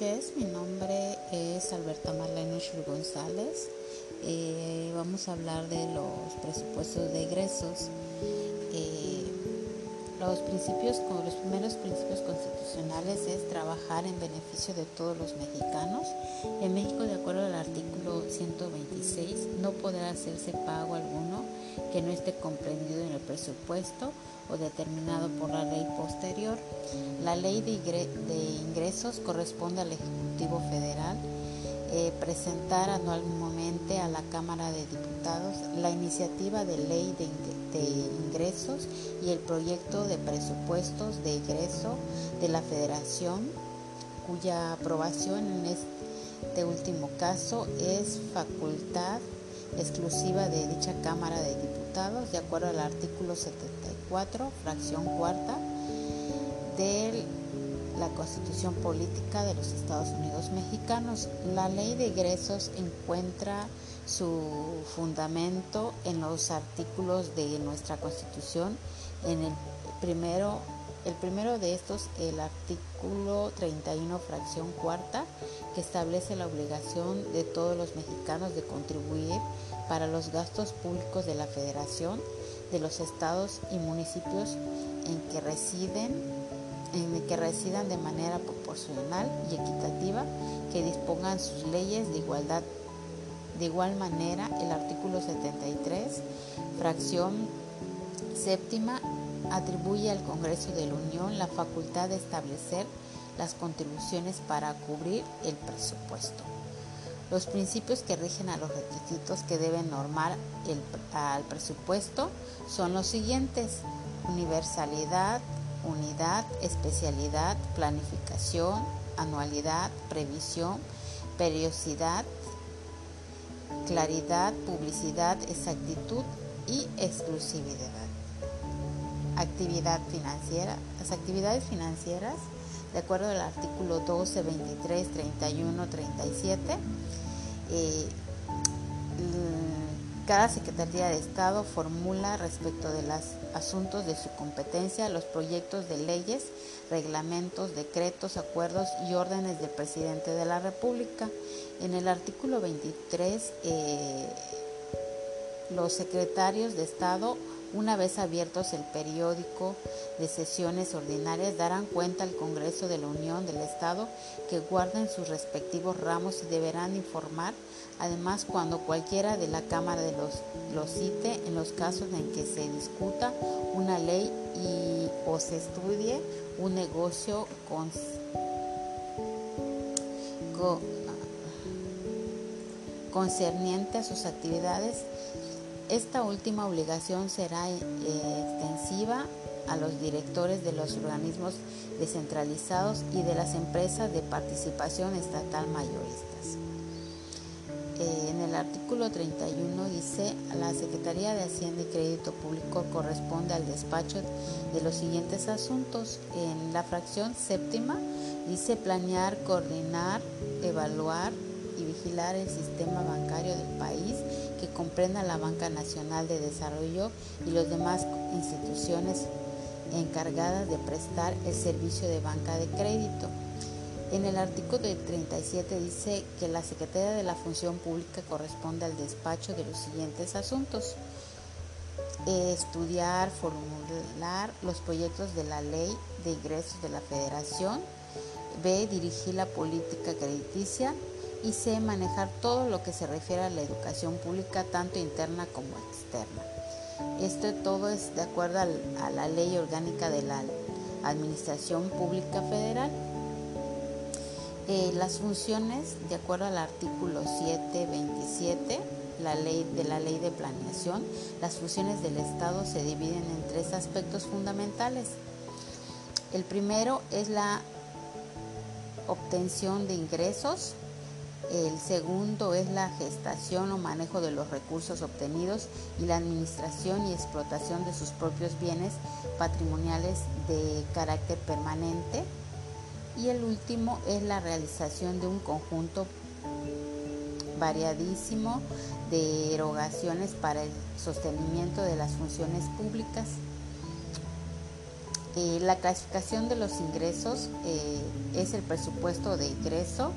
noches, mi nombre es Alberta Marlene González. Eh, vamos a hablar de los presupuestos de egresos. Eh, los principios, los primeros principios constitucionales es trabajar en beneficio de todos los mexicanos. En México, de acuerdo al artículo 126, no podrá hacerse pago alguno que no esté comprendido en el presupuesto o determinado por la ley posterior. La ley de ingresos corresponde al Ejecutivo Federal eh, presentar anualmente a la Cámara de Diputados la iniciativa de ley de, ingresos y el proyecto de presupuestos de ingreso de la Federación, cuya aprobación en este último caso es facultad exclusiva de dicha Cámara de Diputados, de acuerdo al artículo 74, fracción cuarta de la Constitución Política de los Estados Unidos Mexicanos. La ley de egresos encuentra su fundamento en los artículos de nuestra Constitución. En el primero, el primero de estos, el artículo 31, fracción cuarta, que establece la obligación de todos los mexicanos de contribuir para los gastos públicos de la Federación, de los estados y municipios en que residen, en que residan de manera proporcional y equitativa, que dispongan sus leyes de igualdad. De igual manera, el artículo 73, fracción séptima, atribuye al Congreso de la Unión la facultad de establecer las contribuciones para cubrir el presupuesto. Los principios que rigen a los requisitos que deben normar el, al presupuesto son los siguientes. Universalidad, unidad, especialidad, planificación, anualidad, previsión, periodicidad, claridad, publicidad, exactitud y exclusividad. Actividad financiera. Las actividades financieras de acuerdo al artículo 12, 23, 31, 37. cada Secretaría de Estado formula respecto de los asuntos de su competencia los proyectos de leyes, reglamentos, decretos, acuerdos y órdenes del presidente de la República. En el artículo 23, eh, los secretarios de Estado una vez abiertos el periódico de sesiones ordinarias, darán cuenta al Congreso de la Unión del Estado que guarden sus respectivos ramos y deberán informar, además, cuando cualquiera de la Cámara los, cite en los casos en que se discuta una ley y o se estudie un negocio con, concerniente a sus actividades esta última obligación será eh, extensiva a los directores de los organismos descentralizados y de las empresas de participación estatal mayoristas. Eh, en el artículo 31 dice, la Secretaría de Hacienda y Crédito Público corresponde al despacho de los siguientes asuntos. En la fracción séptima dice planear, coordinar, evaluar y vigilar el sistema bancario del país que comprenda la Banca Nacional de Desarrollo y las demás instituciones encargadas de prestar el servicio de banca de crédito. En el artículo 37 dice que la Secretaría de la Función Pública corresponde al despacho de los siguientes asuntos. Estudiar, formular los proyectos de la ley de ingresos de la Federación. B. Dirigir la política crediticia y sé manejar todo lo que se refiere a la educación pública, tanto interna como externa. Esto todo es de acuerdo a la ley orgánica de la Administración Pública Federal. Eh, las funciones, de acuerdo al artículo 727 la ley, de la ley de planeación, las funciones del Estado se dividen en tres aspectos fundamentales. El primero es la obtención de ingresos, el segundo es la gestación o manejo de los recursos obtenidos y la administración y explotación de sus propios bienes patrimoniales de carácter permanente. Y el último es la realización de un conjunto variadísimo de erogaciones para el sostenimiento de las funciones públicas. Eh, la clasificación de los ingresos eh, es el presupuesto de ingreso,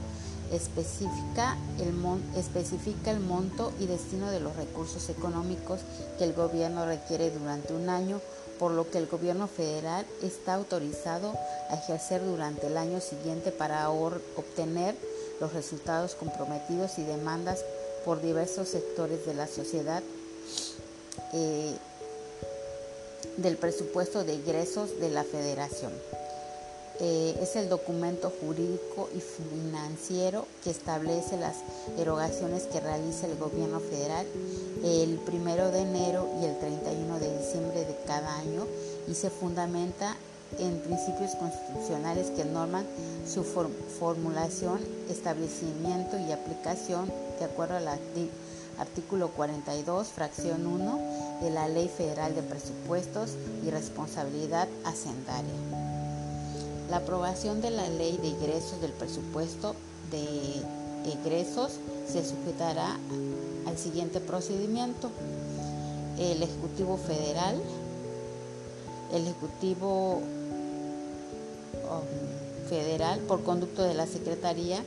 especifica el, especifica el monto y destino de los recursos económicos que el gobierno requiere durante un año, por lo que el gobierno federal está autorizado a ejercer durante el año siguiente para obtener los resultados comprometidos y demandas por diversos sectores de la sociedad. Eh, del presupuesto de ingresos de la federación. Eh, es el documento jurídico y financiero que establece las erogaciones que realiza el gobierno federal el primero de enero y el 31 de diciembre de cada año y se fundamenta en principios constitucionales que norman su formulación, establecimiento y aplicación de acuerdo al artículo 42, fracción 1 de la Ley Federal de Presupuestos y Responsabilidad Hacendaria. La aprobación de la Ley de Ingresos del Presupuesto de Egresos se sujetará al siguiente procedimiento. El Ejecutivo Federal, el Ejecutivo um, Federal, por conducto de la Secretaría,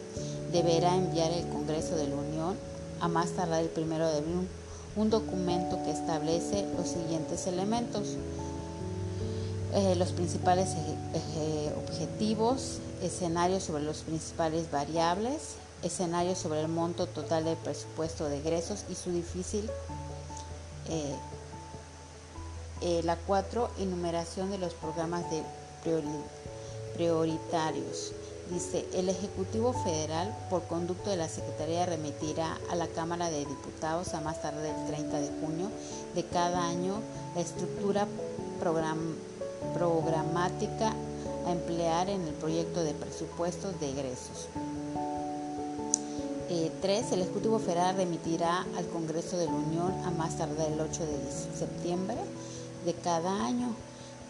deberá enviar al Congreso de la Unión a más tardar el primero de abril un documento que establece los siguientes elementos. Eh, los principales objetivos, escenarios sobre los principales variables, escenarios sobre el monto total del presupuesto de egresos y su difícil. Eh, eh, la 4. Enumeración de los programas de prioritarios. Dice, el Ejecutivo Federal, por conducto de la Secretaría, remitirá a la Cámara de Diputados a más tarde del 30 de junio de cada año la estructura programática a emplear en el proyecto de presupuestos de egresos. 3. Eh, el Ejecutivo Federal remitirá al Congreso de la Unión a más tarde el 8 de septiembre de cada año.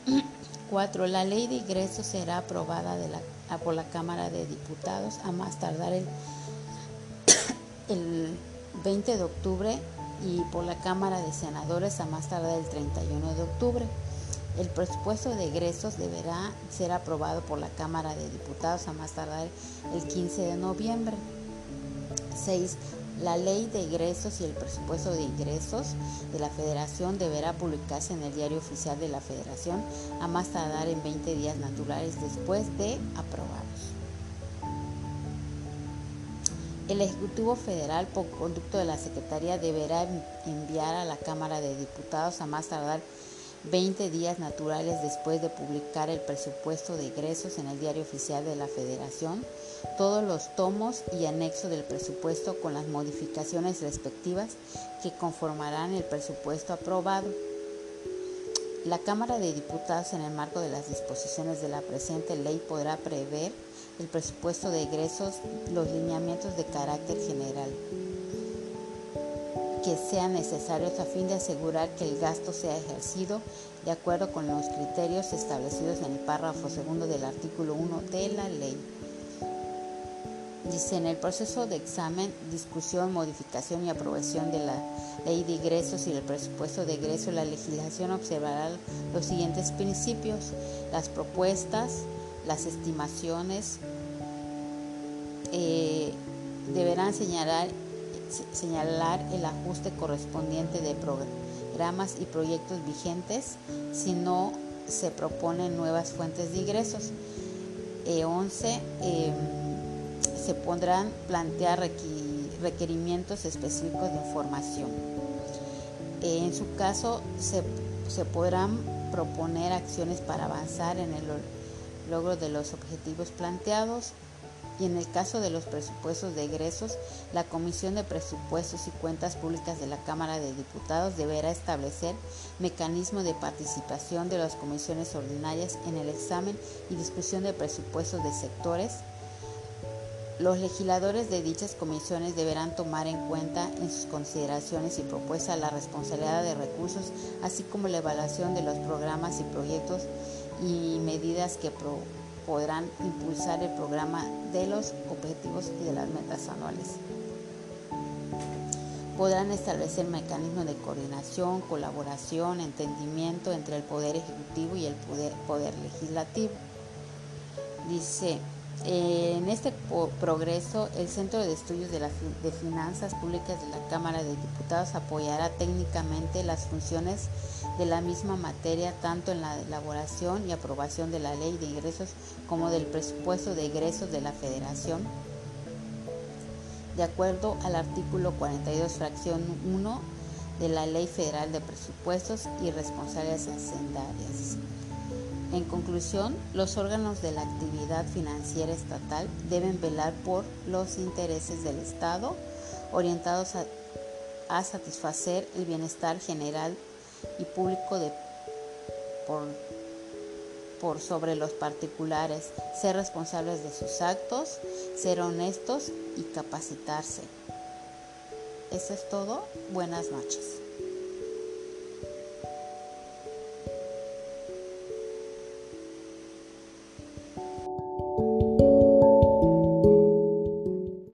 4. La ley de ingresos será aprobada la por la Cámara de Diputados a más tardar el, el 20 de octubre y por la Cámara de Senadores a más tardar el 31 de octubre. El presupuesto de egresos deberá ser aprobado por la Cámara de Diputados a más tardar el 15 de noviembre. 6. La ley de ingresos y el presupuesto de ingresos de la Federación deberá publicarse en el diario oficial de la Federación a más tardar en 20 días naturales después de aprobarlos. El Ejecutivo Federal, por conducto de la Secretaría, deberá enviar a la Cámara de Diputados a más tardar 20 días naturales después de publicar el presupuesto de ingresos en el Diario Oficial de la Federación, todos los tomos y anexos del presupuesto con las modificaciones respectivas que conformarán el presupuesto aprobado. La Cámara de Diputados, en el marco de las disposiciones de la presente ley, podrá prever el presupuesto de egresos, los lineamientos de carácter general que sean necesarios a fin de asegurar que el gasto sea ejercido de acuerdo con los criterios establecidos en el párrafo segundo del artículo 1 de la ley. Dice, en el proceso de examen, discusión, modificación y aprobación de la ley de ingresos y el presupuesto de egreso, la legislación observará los siguientes principios, las propuestas, las estimaciones, eh, deberán señalar señalar el ajuste correspondiente de programas y proyectos vigentes si no se proponen nuevas fuentes de ingresos. 11. Eh, em, se podrán plantear requerimientos específicos de información. Eh, en su caso, se, se podrán proponer acciones para avanzar en el logro de los objetivos planteados y en el caso de los presupuestos de egresos, la Comisión de Presupuestos y Cuentas Públicas de la Cámara de Diputados deberá establecer mecanismos de participación de las comisiones ordinarias en el examen y discusión de presupuestos de sectores. Los legisladores de dichas comisiones deberán tomar en cuenta en sus consideraciones y propuestas la responsabilidad de recursos, así como la evaluación de los programas y proyectos y medidas que podrán impulsar el programa de los objetivos y de las metas anuales. podrán establecer mecanismos de coordinación, colaboración, entendimiento entre el Poder Ejecutivo y el Poder, Legislativo. Dice, en este progreso, el Centro de Estudios de, de, Finanzas Públicas de la Cámara de Diputados apoyará técnicamente las funciones de la misma materia tanto en la elaboración y aprobación de la Ley de Ingresos como del presupuesto de egresos de la Federación de acuerdo al artículo 42, fracción 1 de la Ley Federal de Presupuestos y Responsabilidades Hacendarias. En conclusión, los órganos de la actividad financiera estatal deben velar por los intereses del Estado orientados a, satisfacer el bienestar general y público por sobre los particulares, ser responsables de sus actos, ser honestos y capacitarse. Eso es todo. Buenas noches.